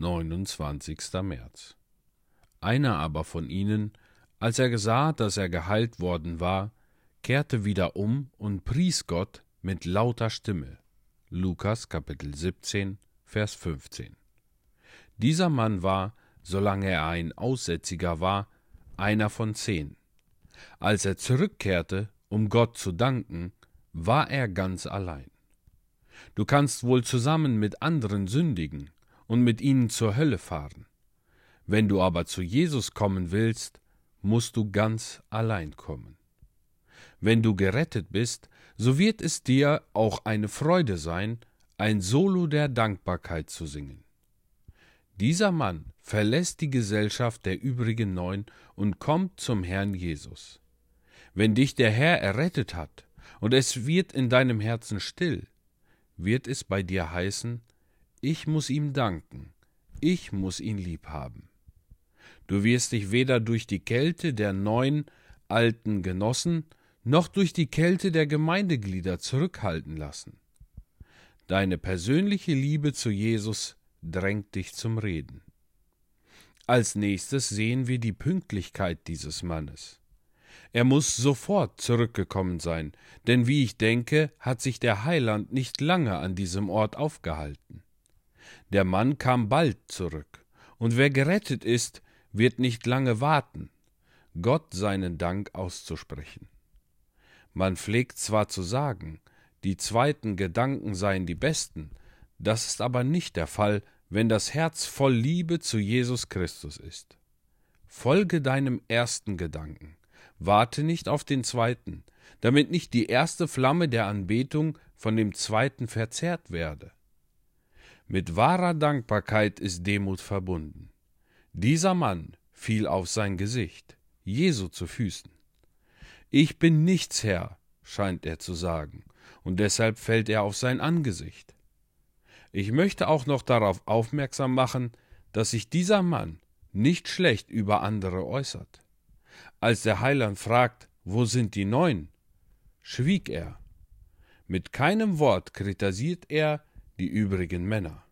29. März. Einer aber von ihnen, als er gesah, dass er geheilt worden war, kehrte wieder um und pries Gott mit lauter Stimme. Lukas Kapitel 17, Vers 15. Dieser Mann war, solange er ein Aussätziger war, einer von zehn. Als er zurückkehrte, um Gott zu danken, war er ganz allein. Du kannst wohl zusammen mit anderen sündigen und mit ihnen zur Hölle fahren. Wenn du aber zu Jesus kommen willst, musst du ganz allein kommen. Wenn du gerettet bist, so wird es dir auch eine Freude sein, ein Solo der Dankbarkeit zu singen. Dieser Mann verlässt die Gesellschaft der übrigen neun und kommt zum Herrn Jesus. Wenn dich der Herr errettet hat und es wird in deinem Herzen still, wird es bei dir heißen, ich muss ihm danken, ich muss ihn lieb haben. Du wirst dich weder durch die Kälte der neun alten Genossen noch durch die Kälte der Gemeindeglieder zurückhalten lassen. Deine persönliche Liebe zu Jesus drängt dich zum Reden. Als nächstes sehen wir die Pünktlichkeit dieses Mannes. Er muss sofort zurückgekommen sein, denn wie ich denke, hat sich der Heiland nicht lange an diesem Ort aufgehalten. Der Mann kam bald zurück, und wer gerettet ist, wird nicht lange warten, Gott seinen Dank auszusprechen. Man pflegt zwar zu sagen, die zweiten Gedanken seien die besten, das ist aber nicht der Fall, wenn das Herz voll Liebe zu Jesus Christus ist. Folge deinem ersten Gedanken, warte nicht auf den zweiten, damit nicht die erste Flamme der Anbetung von dem zweiten verzehrt werde. Mit wahrer Dankbarkeit ist Demut verbunden. Dieser Mann fiel auf sein Gesicht, Jesu zu Füßen. Ich bin nichts Herr, scheint er zu sagen, und deshalb fällt er auf sein Angesicht. Ich möchte auch noch darauf aufmerksam machen, dass sich dieser Mann nicht schlecht über andere äußert. Als der Heiland fragt, wo sind die neun, schwieg er. Mit keinem Wort kritisiert er die übrigen Männer.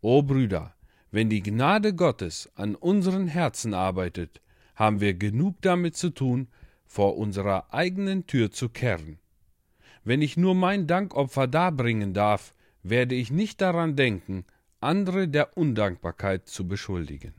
O Brüder, wenn die Gnade Gottes an unseren Herzen arbeitet, haben wir genug damit zu tun, vor unserer eigenen Tür zu kehren. Wenn ich nur mein Dankopfer darbringen darf, werde ich nicht daran denken, andere der Undankbarkeit zu beschuldigen.